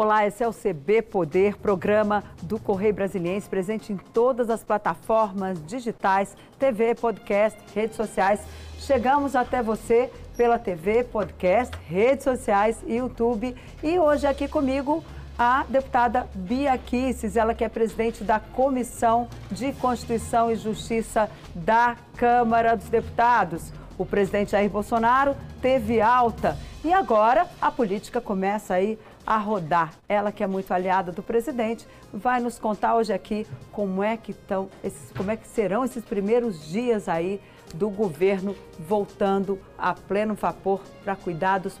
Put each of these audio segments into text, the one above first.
Olá, esse é o CB Poder, programa do Correio Brasiliense, presente em todas as plataformas digitais, TV, podcast, redes sociais. Chegamos até você pela TV, podcast, redes sociais YouTube. E hoje aqui comigo a deputada Bia Kisses, ela que é presidente da Comissão de Constituição e Justiça da Câmara dos Deputados. O presidente Jair Bolsonaro teve alta e agora a política começa aí a rodar. Ela que é muito aliada do presidente, vai nos contar hoje aqui como é que estão esses, como é que serão esses primeiros dias aí do governo voltando a pleno vapor para cuidar dos,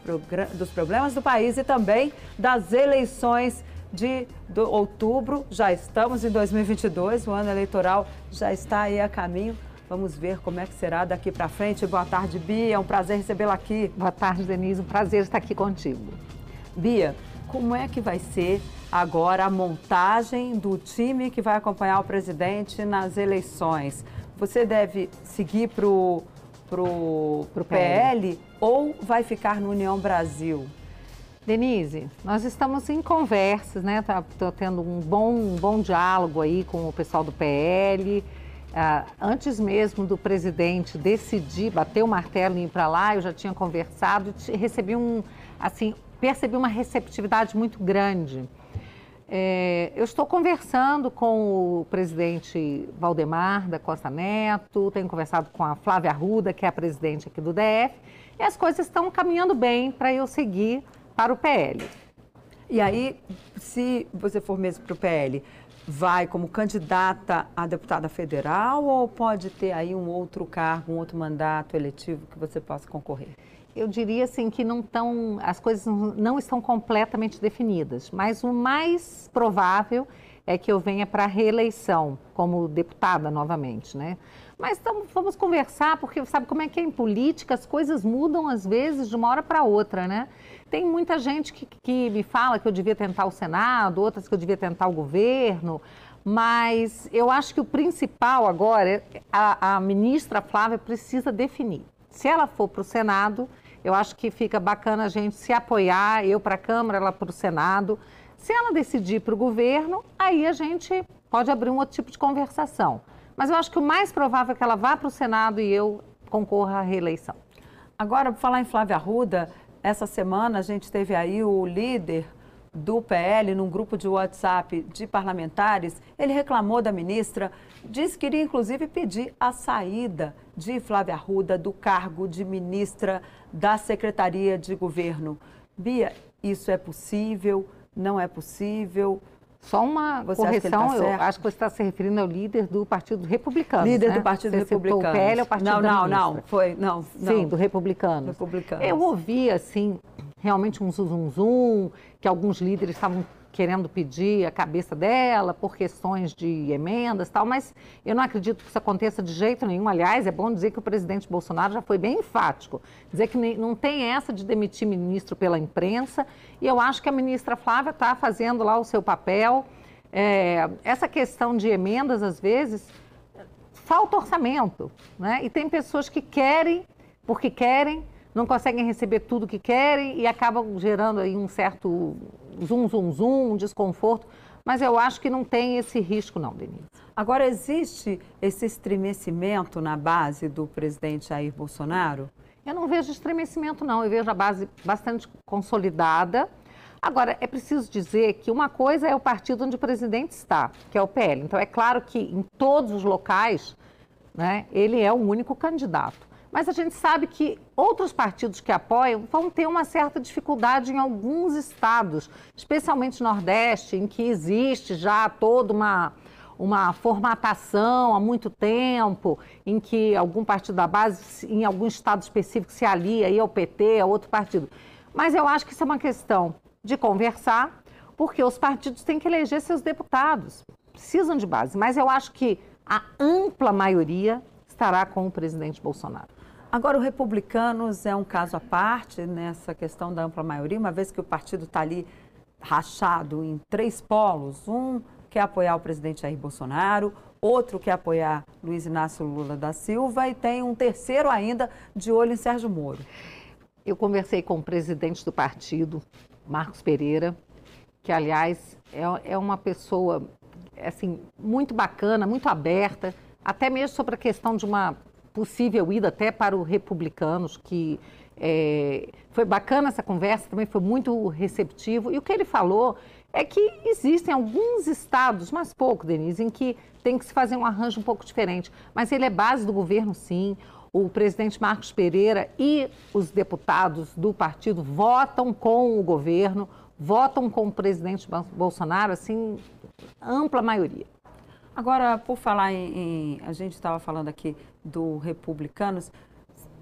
dos problemas do país e também das eleições de outubro. Já estamos em 2022, o ano eleitoral já está aí a caminho. Vamos ver como é que será daqui para frente. Boa tarde, Bia. É um prazer recebê-la aqui. Boa tarde, Denise. Um prazer estar aqui contigo. Bia, como é que vai ser agora a montagem do time que vai acompanhar o presidente nas eleições? Você deve seguir para o pro, pro PL ou vai ficar no União Brasil? Denise, nós estamos em conversas, né? Estou tá, tendo um bom, um bom diálogo aí com o pessoal do PL. Ah, antes mesmo do presidente decidir, bater o martelo e ir para lá, eu já tinha conversado e recebi um, assim, percebi uma receptividade muito grande. É, eu estou conversando com o presidente Valdemar da Costa Neto, tenho conversado com a Flávia Arruda, que é a presidente aqui do DF, e as coisas estão caminhando bem para eu seguir para o PL. E aí, se você for mesmo para o PL, vai como candidata a deputada federal ou pode ter aí um outro cargo, um outro mandato eletivo que você possa concorrer? Eu diria assim que não estão, as coisas não estão completamente definidas, mas o mais provável é que eu venha para a reeleição como deputada novamente, né? Mas vamos conversar, porque sabe como é que é em política, as coisas mudam às vezes de uma hora para outra, né? Tem muita gente que, que me fala que eu devia tentar o Senado, outras que eu devia tentar o governo, mas eu acho que o principal agora, a, a ministra Flávia precisa definir. Se ela for para o Senado, eu acho que fica bacana a gente se apoiar, eu para a Câmara, ela para o Senado. Se ela decidir para o governo, aí a gente pode abrir um outro tipo de conversação. Mas eu acho que o mais provável é que ela vá para o Senado e eu concorra à reeleição. Agora, para falar em Flávia Arruda, essa semana a gente teve aí o líder do PL num grupo de WhatsApp de parlamentares, ele reclamou da ministra, disse que iria inclusive pedir a saída de Flávia Arruda do cargo de ministra da Secretaria de Governo. Bia, isso é possível? Não é possível? Só uma você correção, tá eu acho que você está se referindo ao líder do Partido Republicano. Líder né? do Partido você Republicano. O PL é o Partido Não, não, não, foi, não, não. Sim, do Republicano. Republicano. Eu ouvi, assim, realmente um zum, zum que alguns líderes estavam querendo pedir a cabeça dela por questões de emendas e tal, mas eu não acredito que isso aconteça de jeito nenhum. Aliás, é bom dizer que o presidente Bolsonaro já foi bem enfático, dizer que não tem essa de demitir ministro pela imprensa, e eu acho que a ministra Flávia está fazendo lá o seu papel. É, essa questão de emendas, às vezes, falta orçamento, né? E tem pessoas que querem, porque querem, não conseguem receber tudo que querem e acabam gerando aí um certo zum, zum, zum, um desconforto. Mas eu acho que não tem esse risco, não, Denise. Agora, existe esse estremecimento na base do presidente Jair Bolsonaro? Eu não vejo estremecimento, não. Eu vejo a base bastante consolidada. Agora, é preciso dizer que uma coisa é o partido onde o presidente está, que é o PL. Então, é claro que em todos os locais, né, ele é o único candidato. Mas a gente sabe que outros partidos que apoiam vão ter uma certa dificuldade em alguns estados, especialmente no Nordeste, em que existe já toda uma, uma formatação há muito tempo, em que algum partido da base, em algum estado específico, se alia aí ao PT, a outro partido. Mas eu acho que isso é uma questão de conversar, porque os partidos têm que eleger seus deputados, precisam de base. Mas eu acho que a ampla maioria estará com o presidente Bolsonaro. Agora, o Republicanos é um caso à parte nessa questão da ampla maioria, uma vez que o partido está ali rachado em três polos: um quer apoiar o presidente Jair Bolsonaro, outro quer apoiar Luiz Inácio Lula da Silva e tem um terceiro ainda de olho em Sérgio Moro. Eu conversei com o presidente do partido, Marcos Pereira, que aliás é, é uma pessoa assim muito bacana, muito aberta, até mesmo sobre a questão de uma possível ida até para os republicanos, que é, foi bacana essa conversa, também foi muito receptivo. E o que ele falou é que existem alguns estados, mas pouco, Denise, em que tem que se fazer um arranjo um pouco diferente. Mas ele é base do governo, sim. O presidente Marcos Pereira e os deputados do partido votam com o governo, votam com o presidente Bolsonaro, assim, ampla maioria. Agora, por falar em, em a gente estava falando aqui do republicanos,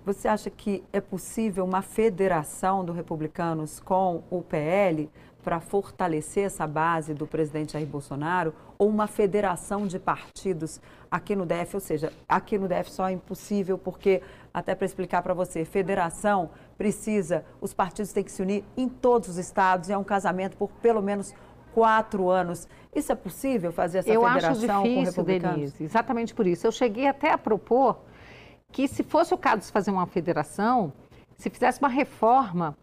você acha que é possível uma federação do republicanos com o PL para fortalecer essa base do presidente Jair Bolsonaro ou uma federação de partidos aqui no DF? Ou seja, aqui no DF só é impossível porque, até para explicar para você, federação precisa, os partidos têm que se unir em todos os estados, é um casamento por pelo menos quatro anos. Isso é possível fazer essa Eu federação acho difícil, com? Denise, exatamente por isso. Eu cheguei até a propor que, se fosse o caso de fazer uma federação, se fizesse uma reforma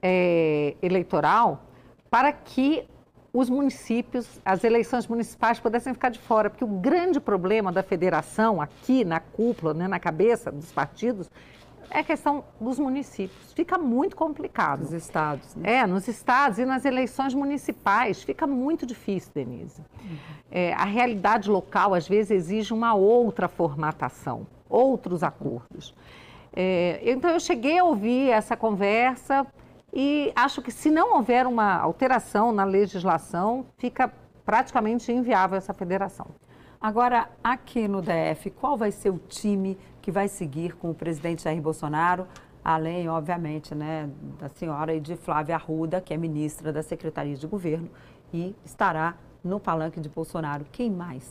é, eleitoral para que os municípios, as eleições municipais pudessem ficar de fora, porque o grande problema da federação aqui na cúpula, né, na cabeça dos partidos, é questão dos municípios. Fica muito complicado. Nos estados. Né? É, nos estados e nas eleições municipais. Fica muito difícil, Denise. É, a realidade local, às vezes, exige uma outra formatação, outros acordos. É, então, eu cheguei a ouvir essa conversa e acho que, se não houver uma alteração na legislação, fica praticamente inviável essa federação. Agora, aqui no DF, qual vai ser o time que vai seguir com o presidente Jair Bolsonaro, além, obviamente, né, da senhora e de Flávia Arruda, que é ministra da Secretaria de Governo e estará no palanque de Bolsonaro. Quem mais?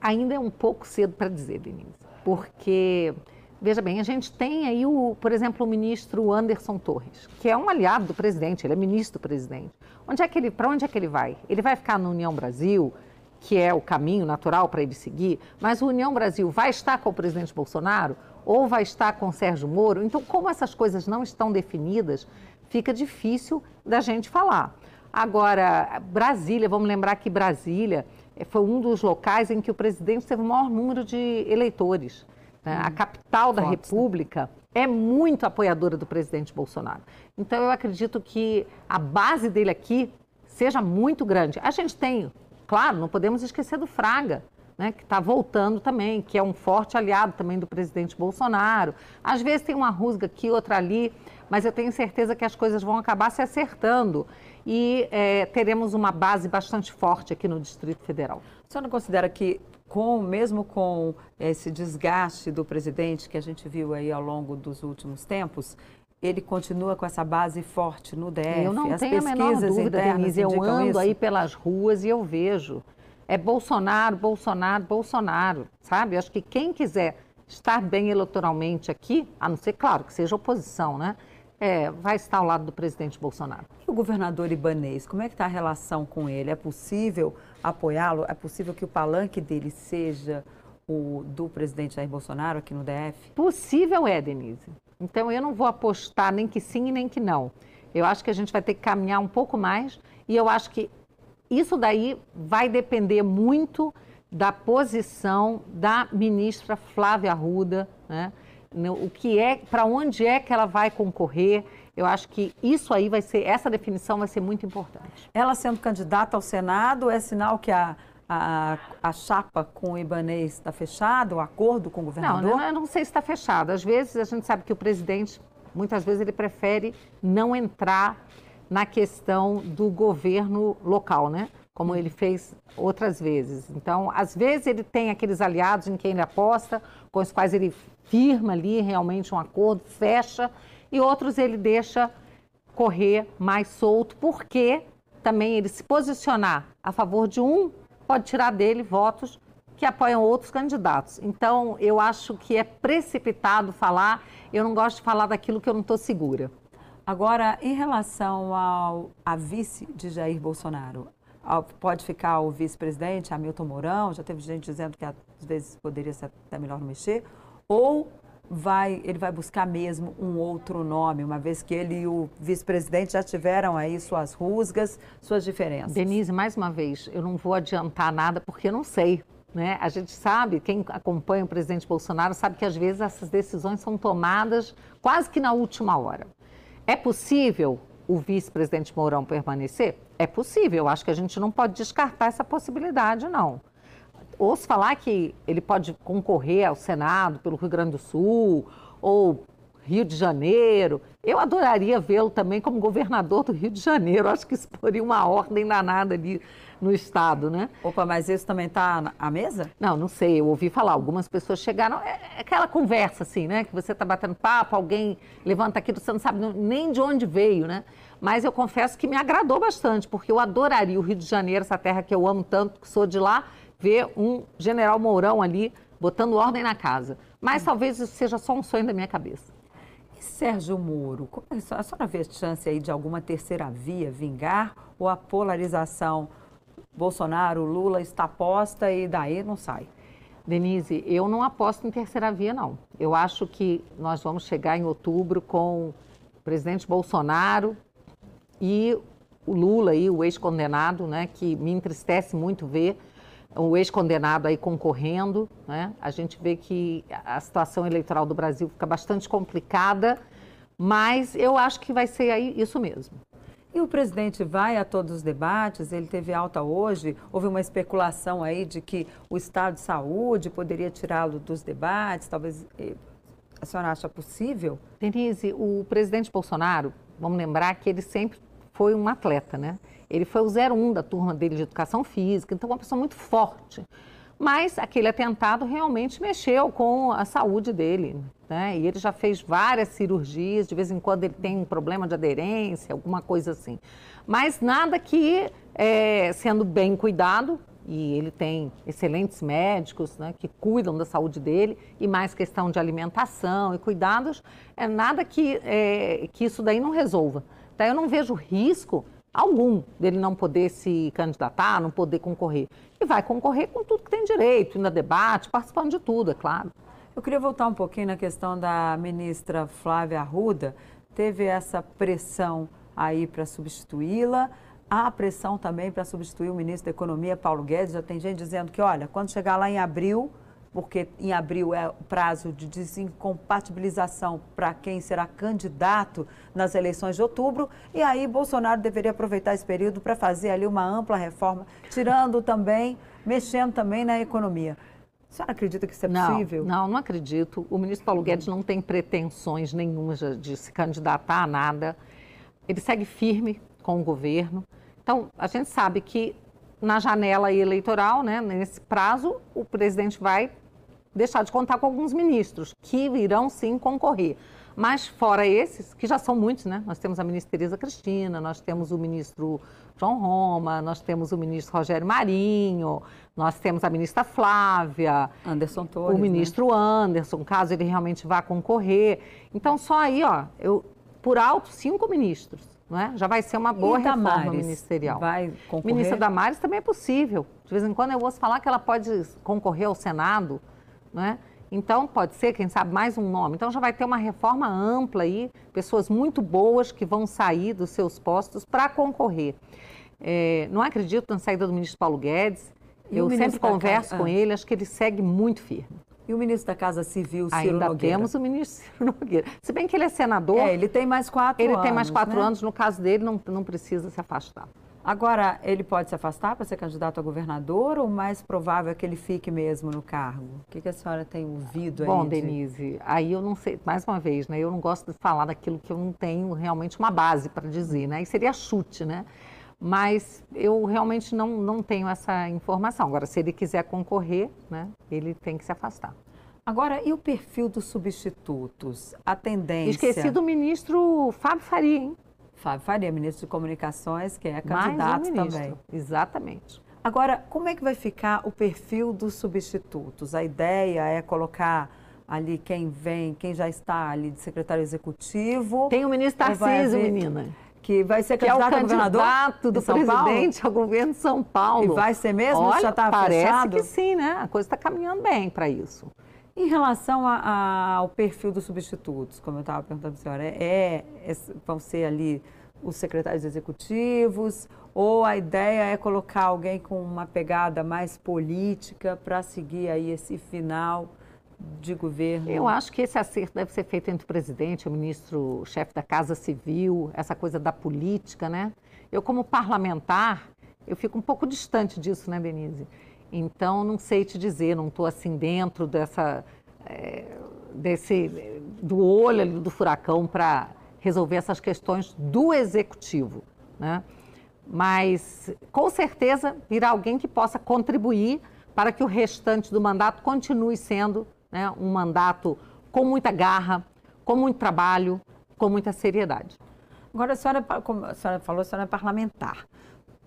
Ainda é um pouco cedo para dizer, Denise, porque Veja bem, a gente tem aí, o, por exemplo, o ministro Anderson Torres, que é um aliado do presidente, ele é ministro do presidente. Onde é que ele, para onde é que ele vai? Ele vai ficar na União Brasil? Que é o caminho natural para ele seguir, mas o União Brasil vai estar com o presidente Bolsonaro ou vai estar com o Sérgio Moro? Então, como essas coisas não estão definidas, fica difícil da gente falar. Agora, Brasília, vamos lembrar que Brasília eh, foi um dos locais em que o presidente teve o maior número de eleitores. Né? A capital da Forte, República é muito apoiadora do presidente Bolsonaro. Então, eu acredito que a base dele aqui seja muito grande. A gente tem Claro, não podemos esquecer do Fraga, né, que está voltando também, que é um forte aliado também do presidente Bolsonaro. Às vezes tem uma rusga aqui, outra ali, mas eu tenho certeza que as coisas vão acabar se acertando e é, teremos uma base bastante forte aqui no Distrito Federal. A senhora considera que, com, mesmo com esse desgaste do presidente que a gente viu aí ao longo dos últimos tempos, ele continua com essa base forte no DF. Eu não As tenho a menor dúvida, Denise. Eu ando isso. aí pelas ruas e eu vejo. É Bolsonaro, Bolsonaro, Bolsonaro, sabe? Eu acho que quem quiser estar bem eleitoralmente aqui, a não ser, claro, que seja oposição, né? É, vai estar ao lado do presidente Bolsonaro. E o governador Ibanês, como é que está a relação com ele? É possível apoiá-lo? É possível que o palanque dele seja o do presidente Jair Bolsonaro aqui no DF? Possível é, Denise. Então eu não vou apostar nem que sim nem que não. Eu acho que a gente vai ter que caminhar um pouco mais e eu acho que isso daí vai depender muito da posição da ministra Flávia Arruda, né? O que é, para onde é que ela vai concorrer? Eu acho que isso aí vai ser, essa definição vai ser muito importante. Ela sendo candidata ao Senado é sinal que a a, a chapa com o Ibanês está fechada, o acordo com o governador? Não, eu não sei se está fechado. Às vezes a gente sabe que o presidente, muitas vezes ele prefere não entrar na questão do governo local, né? Como ele fez outras vezes. Então, às vezes ele tem aqueles aliados em quem ele aposta, com os quais ele firma ali realmente um acordo, fecha, e outros ele deixa correr mais solto, porque também ele se posicionar a favor de um pode tirar dele votos que apoiam outros candidatos. Então, eu acho que é precipitado falar, eu não gosto de falar daquilo que eu não estou segura. Agora, em relação ao a vice de Jair Bolsonaro, pode ficar o vice-presidente, Hamilton Mourão, já teve gente dizendo que às vezes poderia ser até melhor não mexer, ou vai, ele vai buscar mesmo um outro nome, uma vez que ele e o vice-presidente já tiveram aí suas rusgas, suas diferenças? Denise, mais uma vez, eu não vou adiantar nada porque eu não sei. Né? A gente sabe, quem acompanha o presidente Bolsonaro sabe que às vezes essas decisões são tomadas quase que na última hora. É possível o vice-presidente Mourão permanecer? É possível. Eu acho que a gente não pode descartar essa possibilidade, não. Ouço falar que ele pode concorrer ao Senado pelo Rio Grande do Sul ou Rio de Janeiro. Eu adoraria vê-lo também como governador do Rio de Janeiro. Acho que isso poria uma ordem danada ali no Estado, né? Opa, mas isso também está à mesa? Não, não sei. Eu ouvi falar. Algumas pessoas chegaram. É, é aquela conversa, assim, né? Que você está batendo papo, alguém levanta aquilo, você não sabe nem de onde veio, né? Mas eu confesso que me agradou bastante, porque eu adoraria o Rio de Janeiro, essa terra que eu amo tanto, que sou de lá, ver um general Mourão ali botando ordem na casa. Mas talvez isso seja só um sonho da minha cabeça. E Sérgio Moro, é a senhora vê chance aí de alguma terceira via vingar ou a polarização Bolsonaro, Lula está posta e daí não sai? Denise, eu não aposto em terceira via, não. Eu acho que nós vamos chegar em outubro com o presidente Bolsonaro e o Lula, aí, o ex-condenado, né, que me entristece muito ver o ex-condenado aí concorrendo. Né? A gente vê que a situação eleitoral do Brasil fica bastante complicada, mas eu acho que vai ser aí isso mesmo. E o presidente vai a todos os debates, ele teve alta hoje, houve uma especulação aí de que o estado de saúde poderia tirá-lo dos debates, talvez eh, a senhora acha possível? Denise, o presidente Bolsonaro, vamos lembrar que ele sempre foi um atleta, né? Ele foi o 01 da turma dele de educação física, então uma pessoa muito forte. Mas aquele atentado realmente mexeu com a saúde dele. Né? E ele já fez várias cirurgias, de vez em quando ele tem um problema de aderência, alguma coisa assim. Mas nada que, é, sendo bem cuidado, e ele tem excelentes médicos né, que cuidam da saúde dele, e mais questão de alimentação e cuidados, é nada que, é, que isso daí não resolva. Então, eu não vejo risco algum dele não poder se candidatar, não poder concorrer. E vai concorrer com tudo que tem direito, indo a debate, participando de tudo, é claro. Eu queria voltar um pouquinho na questão da ministra Flávia Arruda. Teve essa pressão aí para substituí-la. Há pressão também para substituir o ministro da Economia, Paulo Guedes. Já tem gente dizendo que, olha, quando chegar lá em abril, porque em abril é o prazo de desincompatibilização para quem será candidato nas eleições de outubro, e aí Bolsonaro deveria aproveitar esse período para fazer ali uma ampla reforma, tirando também, mexendo também na economia. A senhora acredita que isso é não, possível? Não, não acredito. O ministro Paulo Guedes não tem pretensões nenhumas de, de se candidatar a nada. Ele segue firme com o governo. Então, a gente sabe que na janela eleitoral, né, nesse prazo, o presidente vai deixar de contar com alguns ministros que irão sim concorrer. Mas fora esses, que já são muitos, né? Nós temos a ministra Tereza Cristina, nós temos o ministro João Roma, nós temos o ministro Rogério Marinho, nós temos a ministra Flávia, Anderson Torres, o ministro né? Anderson, caso ele realmente vá concorrer. Então, só aí, ó, eu, por alto, cinco ministros. Não é? Já vai ser uma boa e reforma Damares ministerial. Vai concorrer? Ministra Damares também é possível. De vez em quando eu ouço falar que ela pode concorrer ao Senado né? Então, pode ser, quem sabe, mais um nome. Então, já vai ter uma reforma ampla aí, pessoas muito boas que vão sair dos seus postos para concorrer. É, não acredito na saída do ministro Paulo Guedes. E eu sempre converso Casa... com ah. ele, acho que ele segue muito firme. E o ministro da Casa Civil, Ciro Ainda Nogueira? temos o ministro Ciro Nogueira. Se bem que ele é senador... É, ele tem mais quatro ele anos, Ele tem mais quatro né? anos, no caso dele, não, não precisa se afastar. Agora, ele pode se afastar para ser candidato a governador ou mais provável é que ele fique mesmo no cargo? O que, que a senhora tem ouvido aí? Bom, de... Denise, aí eu não sei, mais uma vez, né? Eu não gosto de falar daquilo que eu não tenho realmente uma base para dizer, né? E seria chute, né? Mas eu realmente não, não tenho essa informação. Agora, se ele quiser concorrer, né, ele tem que se afastar. Agora, e o perfil dos substitutos? A tendência. Esqueci do ministro Fábio Faria, hein? Fábio Faria, ministro de Comunicações, que é candidato um também. Exatamente. Agora, como é que vai ficar o perfil dos substitutos? A ideia é colocar ali quem vem, quem já está ali de secretário executivo. Tem o ministro Tarcísio, menina. Que vai ser candidato que é o candidato do presidente Paulo? ao governo de São Paulo. E vai ser mesmo? Olha, já está parece fechado? que sim, né? A coisa está caminhando bem para isso. Em relação a, a, ao perfil dos substitutos, como eu estava perguntando a senhora, é, é, vão ser ali os secretários executivos ou a ideia é colocar alguém com uma pegada mais política para seguir aí esse final de governo? Eu acho que esse acerto deve ser feito entre o presidente, o ministro, chefe da Casa Civil, essa coisa da política, né? Eu, como parlamentar, eu fico um pouco distante disso, né, Denise? Então, não sei te dizer, não estou assim dentro dessa, é, desse, do olho do furacão para resolver essas questões do executivo, né? Mas, com certeza, virá alguém que possa contribuir para que o restante do mandato continue sendo né, um mandato com muita garra, com muito trabalho, com muita seriedade. Agora, a senhora, como a senhora falou, a senhora é parlamentar.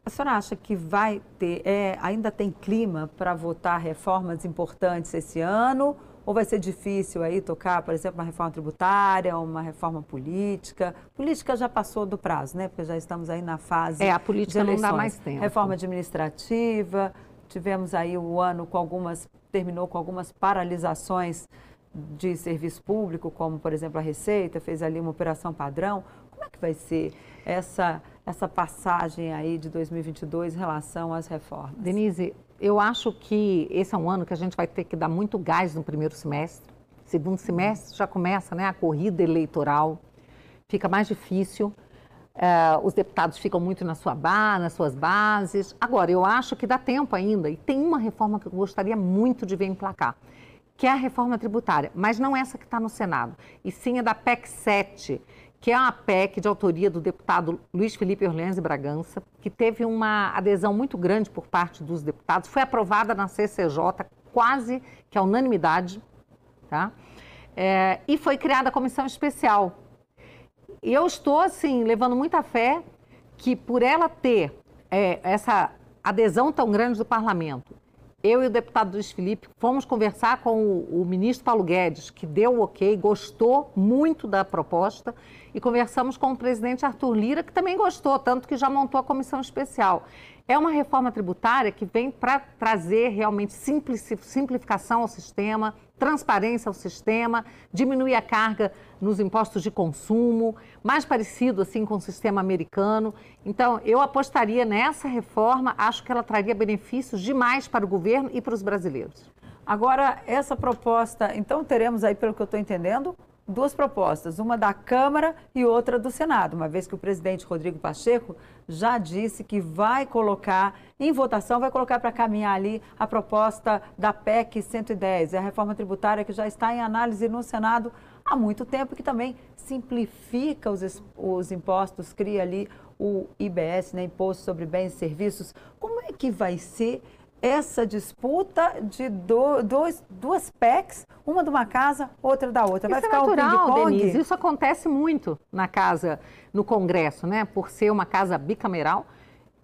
A senhora acha que vai ter, é, ainda tem clima para votar reformas importantes esse ano? Ou vai ser difícil aí tocar, por exemplo, uma reforma tributária, uma reforma política? Política já passou do prazo, né? Porque já estamos aí na fase. É, a política não dá mais tempo. Reforma administrativa, tivemos aí o ano com algumas, terminou com algumas paralisações de serviço público, como por exemplo a Receita, fez ali uma operação padrão. Como é que vai ser essa, essa passagem aí de 2022 em relação às reformas? Denise, eu acho que esse é um ano que a gente vai ter que dar muito gás no primeiro semestre. Segundo semestre já começa né, a corrida eleitoral, fica mais difícil. Uh, os deputados ficam muito na sua base, nas suas bases. Agora, eu acho que dá tempo ainda, e tem uma reforma que eu gostaria muito de ver emplacar, que é a reforma tributária, mas não essa que está no Senado, e sim a da PEC 7, que é uma PEC de autoria do deputado Luiz Felipe Orleans e Bragança, que teve uma adesão muito grande por parte dos deputados, foi aprovada na CCJ quase que a unanimidade, tá? É, e foi criada a comissão especial eu estou, assim, levando muita fé que por ela ter é, essa adesão tão grande do parlamento, eu e o deputado Luiz Felipe fomos conversar com o, o, ministro Paulo Guedes, que deu o ok, gostou muito da proposta, e conversamos com o presidente Arthur Lira, que também gostou, tanto que já montou a comissão especial. É uma reforma tributária que vem para trazer realmente simplificação ao sistema, transparência ao sistema, diminuir a carga nos impostos de consumo, mais parecido assim com o sistema americano. Então, eu apostaria nessa reforma, acho que ela traria benefícios demais para o governo e para os brasileiros. Agora, essa proposta, então teremos aí, pelo que eu estou entendendo, duas propostas, uma da Câmara e outra do Senado, uma vez que o presidente Rodrigo Pacheco já disse que vai colocar em votação, vai colocar para caminhar ali a proposta da PEC 110, é a reforma tributária que já está em análise no Senado há muito tempo, que também simplifica os, os impostos, cria ali o IBS, né, Imposto sobre Bens e Serviços. Como é que vai ser essa disputa de do, dois, duas PECs, uma de uma casa, outra da outra. Vai isso é ficar natural, um Denise, isso acontece muito na casa, no Congresso, né? Por ser uma casa bicameral.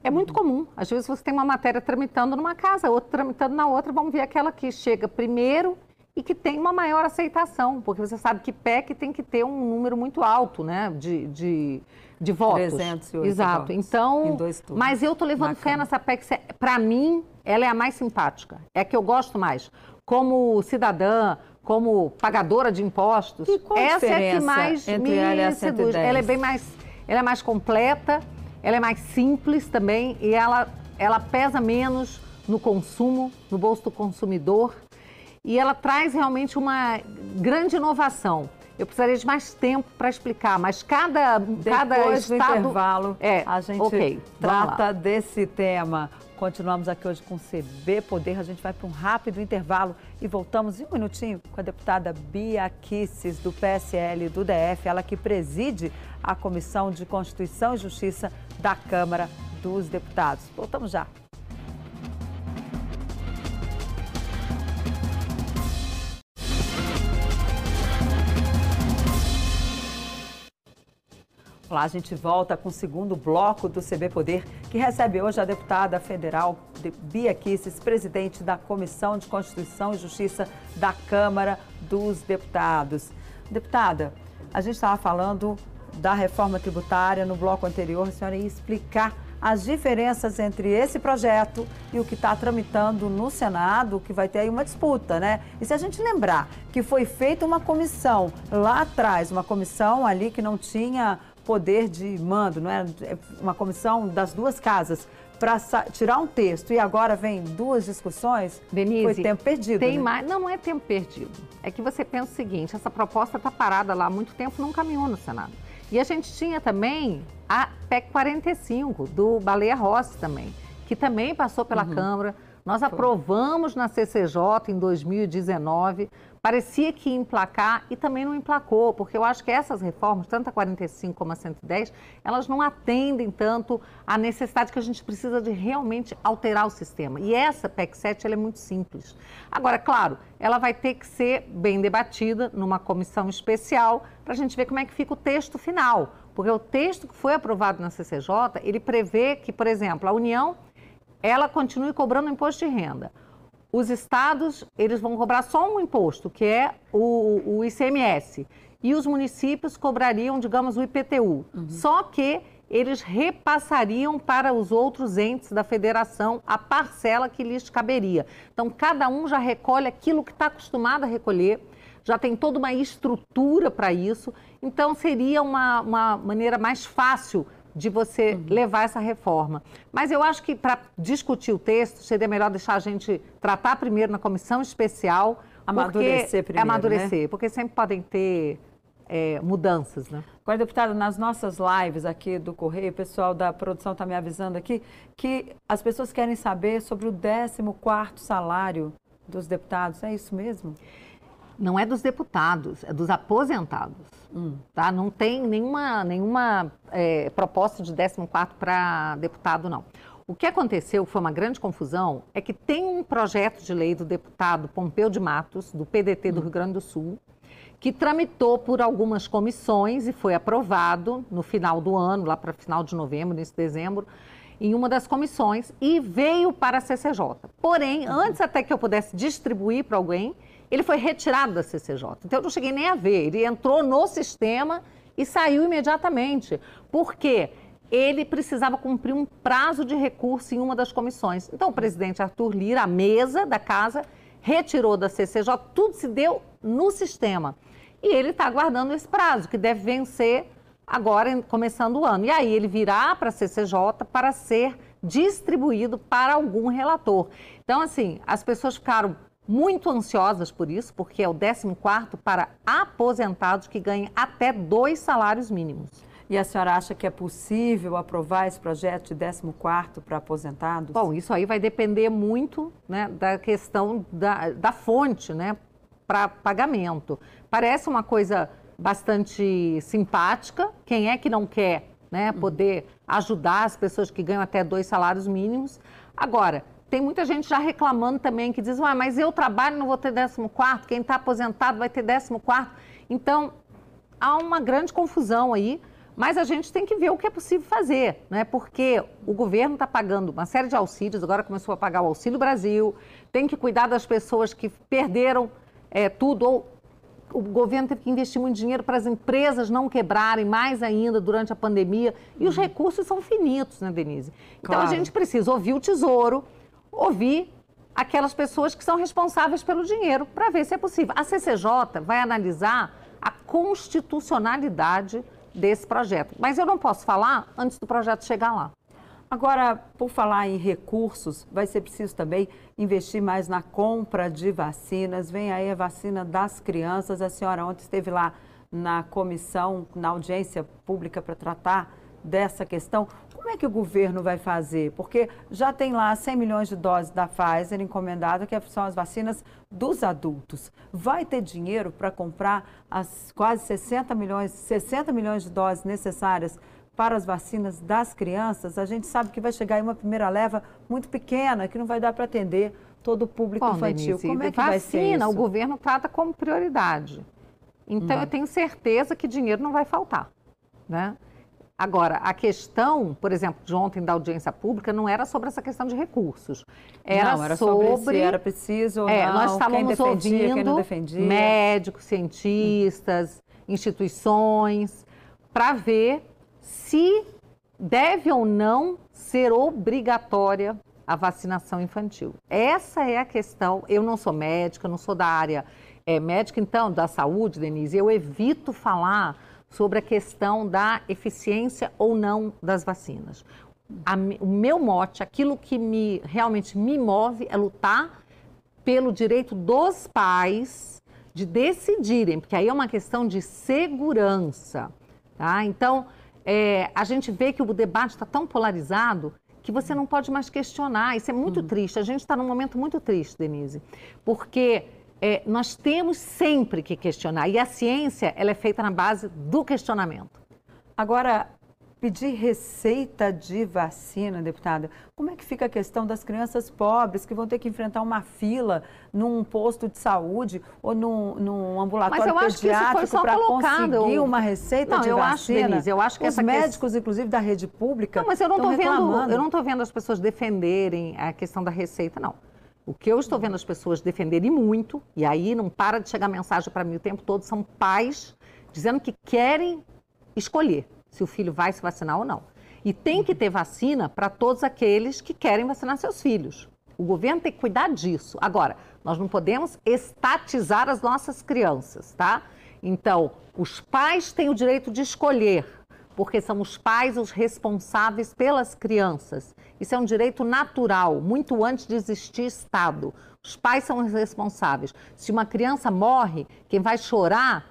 É muito uhum. comum. Às vezes você tem uma matéria tramitando numa casa, outra tramitando na outra, vamos ver aquela que chega primeiro e que tem uma maior aceitação, porque você sabe que PEC tem que ter um número muito alto, né, de, de, de votos. 308 Exato. Votos, então, mas eu tô levando fé nessa PEC. Para mim, ela é a mais simpática, é a que eu gosto mais. Como cidadã, como pagadora de impostos, e qual essa é a que mais me ela seduz. 110? Ela é bem mais, ela é mais completa, ela é mais simples também e ela, ela pesa menos no consumo, no bolso do consumidor e ela traz realmente uma grande inovação. Eu precisaria de mais tempo para explicar, mas cada, cada Depois estado... do intervalo, é, a gente okay, trata desse tema. Continuamos aqui hoje com CB Poder. A gente vai para um rápido intervalo e voltamos em um minutinho com a deputada Bia Kisses, do PSL do DF, ela que preside a Comissão de Constituição e Justiça da Câmara dos Deputados. Voltamos já. Lá a gente volta com o segundo bloco do CB Poder, que recebe hoje a deputada federal Bia Kisses, presidente da Comissão de Constituição e Justiça da Câmara dos Deputados. Deputada, a gente estava falando da reforma tributária no bloco anterior, a senhora ia explicar as diferenças entre esse projeto e o que está tramitando no Senado, que vai ter aí uma disputa, né? E se a gente lembrar que foi feita uma comissão lá atrás, uma comissão ali que não tinha poder de mando, não é? é uma comissão das duas casas para tirar um texto e agora vem duas discussões, Denise, foi tempo perdido. Tem né? mais, não, não é tempo perdido. É que você pensa o seguinte: essa proposta está parada lá há muito tempo, não caminhou no Senado. E a gente tinha também a PEC 45 do Baleia Rossi também, que também passou pela uhum. Câmara. Nós foi. aprovamos na CCJ em 2019 parecia que ia emplacar e também não emplacou, porque eu acho que essas reformas, tanto a 45 como a 110, elas não atendem tanto à necessidade que a gente precisa de realmente alterar o sistema. E essa PEC 7 ela é muito simples. Agora, claro, ela vai ter que ser bem debatida numa comissão especial para a gente ver como é que fica o texto final. Porque o texto que foi aprovado na CCJ, ele prevê que, por exemplo, a União ela continue cobrando imposto de renda os estados eles vão cobrar só um imposto, que é o, o ICMS. E os municípios cobrariam, digamos, o IPTU. Uhum. Só que eles repassariam para os outros entes da federação a parcela que lhes caberia. Então, cada um já recolhe aquilo que está acostumado a recolher, já tem toda uma estrutura para isso. Então, seria uma, uma maneira mais fácil de você uhum. levar essa reforma. Mas eu acho que para discutir o texto, seria melhor deixar a gente tratar primeiro na comissão especial. Amadurecer primeiro. Amadurecer, né? porque sempre podem ter é, mudanças, né? Agora, deputada, nas nossas lives aqui do Correio, o pessoal da produção está me avisando aqui que as pessoas querem saber sobre o 14º salário dos deputados. É isso mesmo? Não é dos deputados, é dos aposentados. Hum. Tá? Não tem nenhuma, nenhuma é, proposta de 14 para deputado, não. O que aconteceu, foi uma grande confusão, é que tem um projeto de lei do deputado Pompeu de Matos, do PDT do hum. Rio Grande do Sul, que tramitou por algumas comissões e foi aprovado no final do ano, lá para final de novembro, início de dezembro, em uma das comissões e veio para a CCJ. Porém, uhum. antes até que eu pudesse distribuir para alguém, ele foi retirado da CCJ. Então eu não cheguei nem a ver. Ele entrou no sistema e saiu imediatamente. Por quê? Ele precisava cumprir um prazo de recurso em uma das comissões. Então o presidente Arthur Lira, a mesa da casa, retirou da CCJ, tudo se deu no sistema. E ele está aguardando esse prazo, que deve vencer agora, começando o ano. E aí ele virá para a CCJ para ser distribuído para algum relator. Então, assim, as pessoas ficaram muito ansiosas por isso, porque é o 14º para aposentados que ganhem até dois salários mínimos. E a senhora acha que é possível aprovar esse projeto de 14º para aposentados? Bom, isso aí vai depender muito né, da questão da, da fonte né, para pagamento. Parece uma coisa bastante simpática. Quem é que não quer né, poder ajudar as pessoas que ganham até dois salários mínimos? Agora, tem muita gente já reclamando também, que diz, mas eu trabalho não vou ter 14 quarto, quem está aposentado vai ter 14 quarto. Então, há uma grande confusão aí, mas a gente tem que ver o que é possível fazer, né? porque o governo está pagando uma série de auxílios, agora começou a pagar o Auxílio Brasil, tem que cuidar das pessoas que perderam é, tudo, ou o governo teve que investir muito dinheiro para as empresas não quebrarem mais ainda durante a pandemia, e os uhum. recursos são finitos, né, Denise? Então claro. a gente precisa ouvir o Tesouro, ouvir aquelas pessoas que são responsáveis pelo dinheiro para ver se é possível. A CCJ vai analisar a constitucionalidade desse projeto, mas eu não posso falar antes do projeto chegar lá. Agora, por falar em recursos, vai ser preciso também investir mais na compra de vacinas. Vem aí a vacina das crianças. A senhora ontem esteve lá na comissão, na audiência pública para tratar dessa questão. Como é que o governo vai fazer? Porque já tem lá 100 milhões de doses da Pfizer encomendada, que são as vacinas dos adultos. Vai ter dinheiro para comprar as quase 60 milhões, 60 milhões de doses necessárias para as vacinas das crianças? A gente sabe que vai chegar aí uma primeira leva muito pequena, que não vai dar para atender todo o público Bom, infantil. Denise, Como é que vacina, vai ser isso? o governo trata como prioridade. Então, hum. eu tenho certeza que dinheiro não vai faltar. Né? Agora, a questão, por exemplo, de ontem da audiência pública não era sobre essa questão de recursos. Era, não, era sobre, sobre se era preciso ou é, não, nós estávamos quem defendia, ouvindo quem não médicos, cientistas, instituições, para ver se deve ou não ser obrigatória a vacinação infantil? Essa é a questão. Eu não sou médica, não sou da área é, médica, então, da saúde, Denise, eu evito falar sobre a questão da eficiência ou não das vacinas. A, o meu mote, aquilo que me realmente me move é lutar pelo direito dos pais de decidirem, porque aí é uma questão de segurança. Tá? Então, é, a gente vê que o debate está tão polarizado que você não pode mais questionar. Isso é muito uhum. triste. A gente está num momento muito triste, Denise, porque é, nós temos sempre que questionar. E a ciência ela é feita na base do questionamento. Agora, pedir receita de vacina, deputada, como é que fica a questão das crianças pobres que vão ter que enfrentar uma fila num posto de saúde ou num, num ambulatório pediátrico para conseguir uma receita não, de eu vacina? Acho, Denise, eu acho que Os médicos, que... inclusive da rede pública, não, mas eu não estou vendo, eu não estou vendo as pessoas defenderem a questão da receita, não. O que eu estou vendo as pessoas defenderem muito, e aí não para de chegar mensagem para mim o tempo todo, são pais dizendo que querem escolher se o filho vai se vacinar ou não. E tem que ter vacina para todos aqueles que querem vacinar seus filhos. O governo tem que cuidar disso. Agora, nós não podemos estatizar as nossas crianças, tá? Então, os pais têm o direito de escolher, porque são os pais os responsáveis pelas crianças. Isso é um direito natural, muito antes de existir Estado. Os pais são os responsáveis. Se uma criança morre, quem vai chorar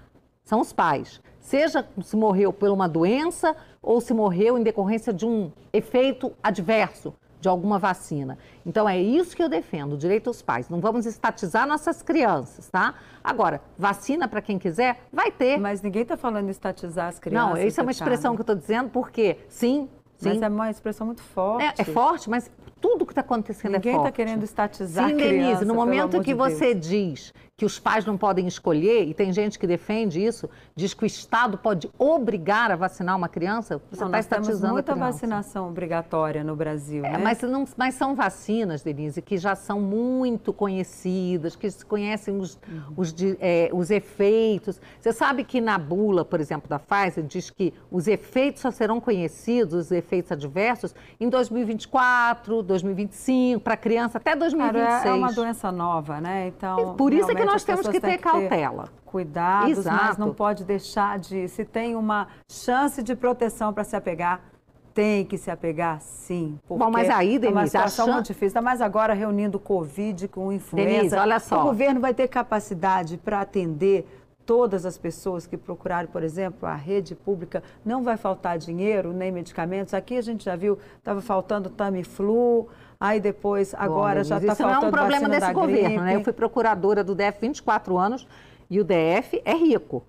são os pais seja se morreu por uma doença ou se morreu em decorrência de um efeito adverso de alguma vacina. Então é isso que eu defendo, o direito aos pais. Não vamos estatizar nossas crianças, tá? Agora, vacina para quem quiser, vai ter. Mas ninguém está falando estatizar as crianças. Não, isso é uma expressão que eu estou dizendo porque, sim, sim. Mas é uma expressão muito forte. É, é forte, mas tudo que está acontecendo Ninguém é forte. Ninguém está querendo estatizar Sim, Denise, no momento que de você diz que os pais não podem escolher, e tem gente que defende isso, diz que o Estado pode obrigar a vacinar uma criança, você está estatizando temos muita vacinação obrigatória no Brasil, é, né? Mas, não, mas são vacinas, Denise, que já são muito conhecidas, que se conhecem os, uhum. os, é, os efeitos. Você sabe que na bula, por exemplo, da Pfizer, diz que os efeitos só serão conhecidos, os efeitos adversos, em 2024, 2025, para criança até 2026. Cara, é uma doença nova, né? Então, por isso é que que nós temos que ter cautela. cuidados, Exato. mas não pode deixar de. Se tem uma chance de proteção para se apegar, tem que se apegar sim. Bom, mas aí, Denise, é uma situação muito difícil. Mas agora reunindo Covid com influenza. Denise, olha só. O governo vai ter capacidade para atender todas as pessoas que procurarem, por exemplo, a rede pública, não vai faltar dinheiro nem medicamentos. Aqui a gente já viu, estava faltando Tamiflu, aí depois, agora Bom, já está faltando Isso não é um problema desse governo, gripe. né? Eu fui procuradora do DF 24 anos e o DF é rico.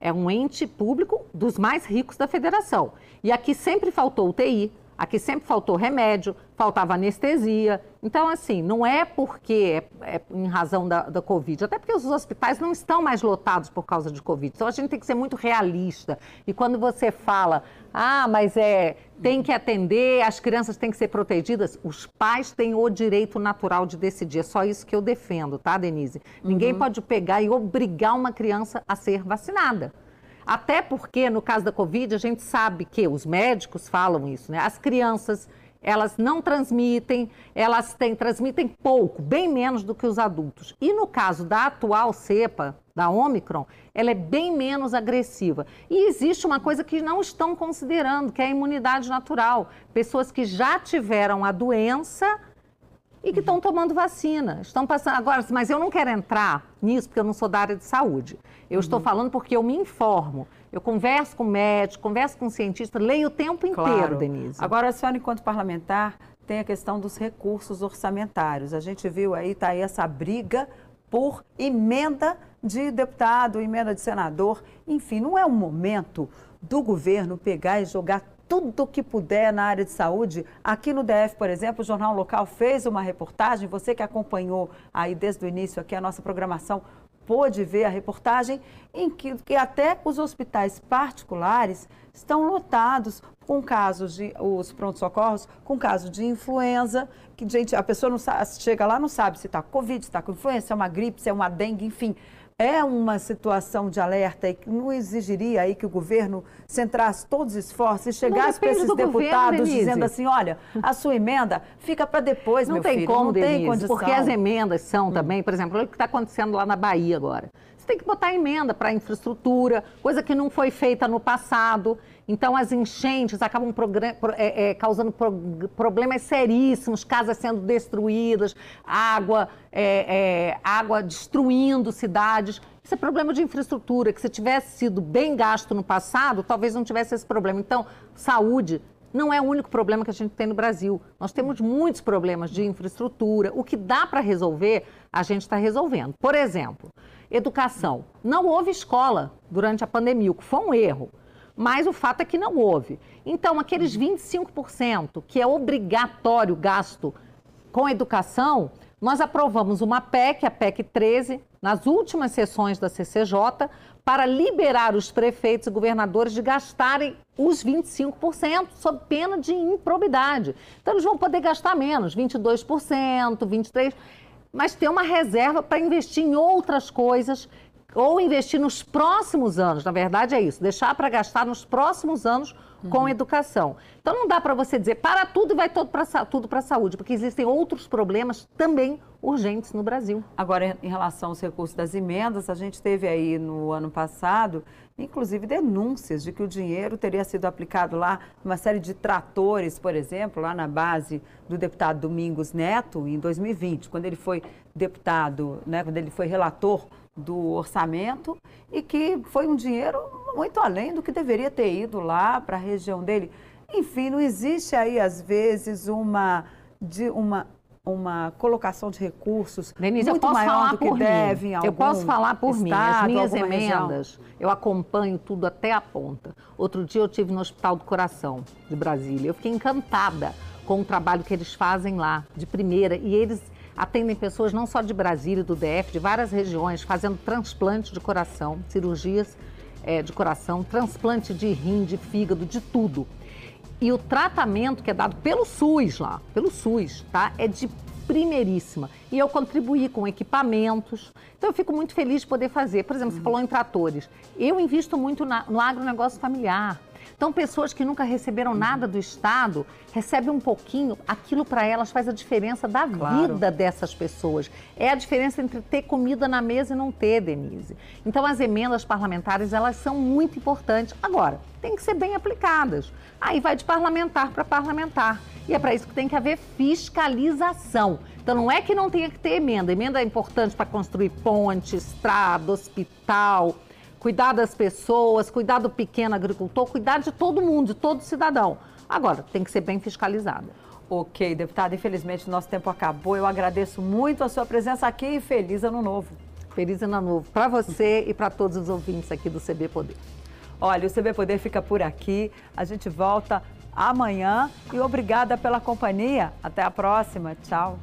É um ente público dos mais ricos da federação. E aqui sempre faltou UTI, Aqui sempre faltou remédio, faltava anestesia. Então, assim, não é porque é, é em razão da, da, Covid, até porque os hospitais não estão mais lotados por causa de Covid. Então, a gente tem que ser muito realista. E quando você fala, ah, mas é, tem que atender, as crianças têm que ser protegidas, os pais têm o direito natural de decidir. É só isso que eu defendo, tá, Denise? Ninguém uhum. pode pegar e obrigar uma criança a ser vacinada. Até porque, no caso da Covid, a gente sabe que os médicos falam isso, né? As crianças, elas não transmitem, elas têm, transmitem pouco, bem menos do que os adultos. E no caso da atual cepa, da Omicron, ela é bem menos agressiva. E existe uma coisa que não estão considerando, que é a imunidade natural. Pessoas que já tiveram a doença e que estão tomando vacina. Estão passando. Agora, mas eu não quero entrar nisso porque eu não sou da área de saúde. Eu uhum. estou falando porque eu me informo. Eu converso com médico, converso com cientista, leio o tempo inteiro, claro. Denise. Agora, a senhora, enquanto parlamentar, tem a questão dos recursos orçamentários. A gente viu aí, está aí essa briga por emenda de deputado, emenda de senador. Enfim, não é o momento do governo pegar e jogar tudo que puder na área de saúde. Aqui no DF, por exemplo, o Jornal Local fez uma reportagem, você que acompanhou aí desde o início aqui a nossa programação, pôde ver a reportagem em que, que até os hospitais particulares estão lotados com casos de os pronto-socorros, com casos de influenza, que gente, a pessoa não sabe, chega lá não sabe se está covid, se está com influenza, se é uma gripe, se é uma dengue, enfim. É uma situação de alerta e que não exigiria aí que o governo centrasse todos os esforços e chegasse para esses deputados governo, dizendo assim, olha, a sua emenda fica para depois, não meu tem filho. Como, não Denise, tem condição. Porque as emendas são hum. também, por exemplo, o que está acontecendo lá na Bahia agora. Você tem que botar emenda para infraestrutura, coisa que não foi feita no passado. Então, as enchentes acabam é, é, causando pro problemas seríssimos, casas sendo destruídas, água, é, é, água destruindo cidades. Isso é problema de infraestrutura, que se tivesse sido bem gasto no passado, talvez não tivesse esse problema. Então, saúde não é o único problema que a gente tem no Brasil. Nós temos muitos problemas de infraestrutura. O que dá para resolver, a gente está resolvendo. Por exemplo, educação. Não houve escola durante a pandemia, o que foi um erro. Mas o fato é que não houve. Então, aqueles 25% que é obrigatório gasto com educação, nós aprovamos uma PEC, a PEC 13, nas últimas sessões da CCJ, para liberar os prefeitos e governadores de gastarem os 25%, sob pena de improbidade. Então, eles vão poder gastar menos, 22%, 23%, mas ter uma reserva para investir em outras coisas ou investir nos próximos anos, na verdade é isso, deixar para gastar nos próximos anos com uhum. educação. Então não dá para você dizer para tudo e vai todo pra, tudo para a saúde, porque existem outros problemas também urgentes no Brasil. Agora, em relação aos recursos das emendas, a gente teve aí no ano passado, inclusive denúncias de que o dinheiro teria sido aplicado lá numa série de tratores, por exemplo, lá na base do deputado Domingos Neto, em 2020, quando ele foi deputado, né, quando ele foi relator do orçamento e que foi um dinheiro muito além do que deveria ter ido lá para a região dele. Enfim, não existe aí, às vezes, uma, de, uma, uma colocação de recursos Denise, muito maior do que mim. devem Eu posso falar por estado, mim, as minhas emendas, região. eu acompanho tudo até a ponta. Outro dia eu tive no Hospital do Coração de Brasília. Eu fiquei encantada com o trabalho que eles fazem lá, de primeira, e eles atendem pessoas não só de Brasília, do DF, de várias regiões, fazendo transplante de coração, cirurgias é, de coração, transplante de rim, de fígado, de tudo. E o tratamento que é dado pelo SUS lá, pelo SUS, tá? É de primeiríssima. E eu contribuí com equipamentos. Então eu fico muito feliz de poder fazer. Por exemplo, você falou em tratores. Eu invisto muito na, no agronegócio familiar. Então, pessoas que nunca receberam nada do Estado recebem um pouquinho, aquilo para elas faz a diferença da claro. vida dessas pessoas. É a diferença entre ter comida na mesa e não ter, Denise. Então, as emendas parlamentares, elas são muito importantes. Agora, tem que ser bem aplicadas. Aí vai de parlamentar para parlamentar. E é para isso que tem que haver fiscalização. Então, não é que não tenha que ter emenda. Emenda é importante para construir ponte, estrada, hospital, cuidar das pessoas, cuidar do pequeno agricultor, cuidar de todo mundo, de todo cidadão. Agora, tem que ser bem fiscalizada. Ok, deputada, infelizmente o nosso tempo acabou. Eu agradeço muito a sua presença aqui e feliz ano novo. Feliz ano novo para você e para todos os ouvintes aqui do CB Poder. Olha, o CB Poder fica por aqui. A gente volta amanhã e obrigada pela companhia. Até a próxima. Tchau.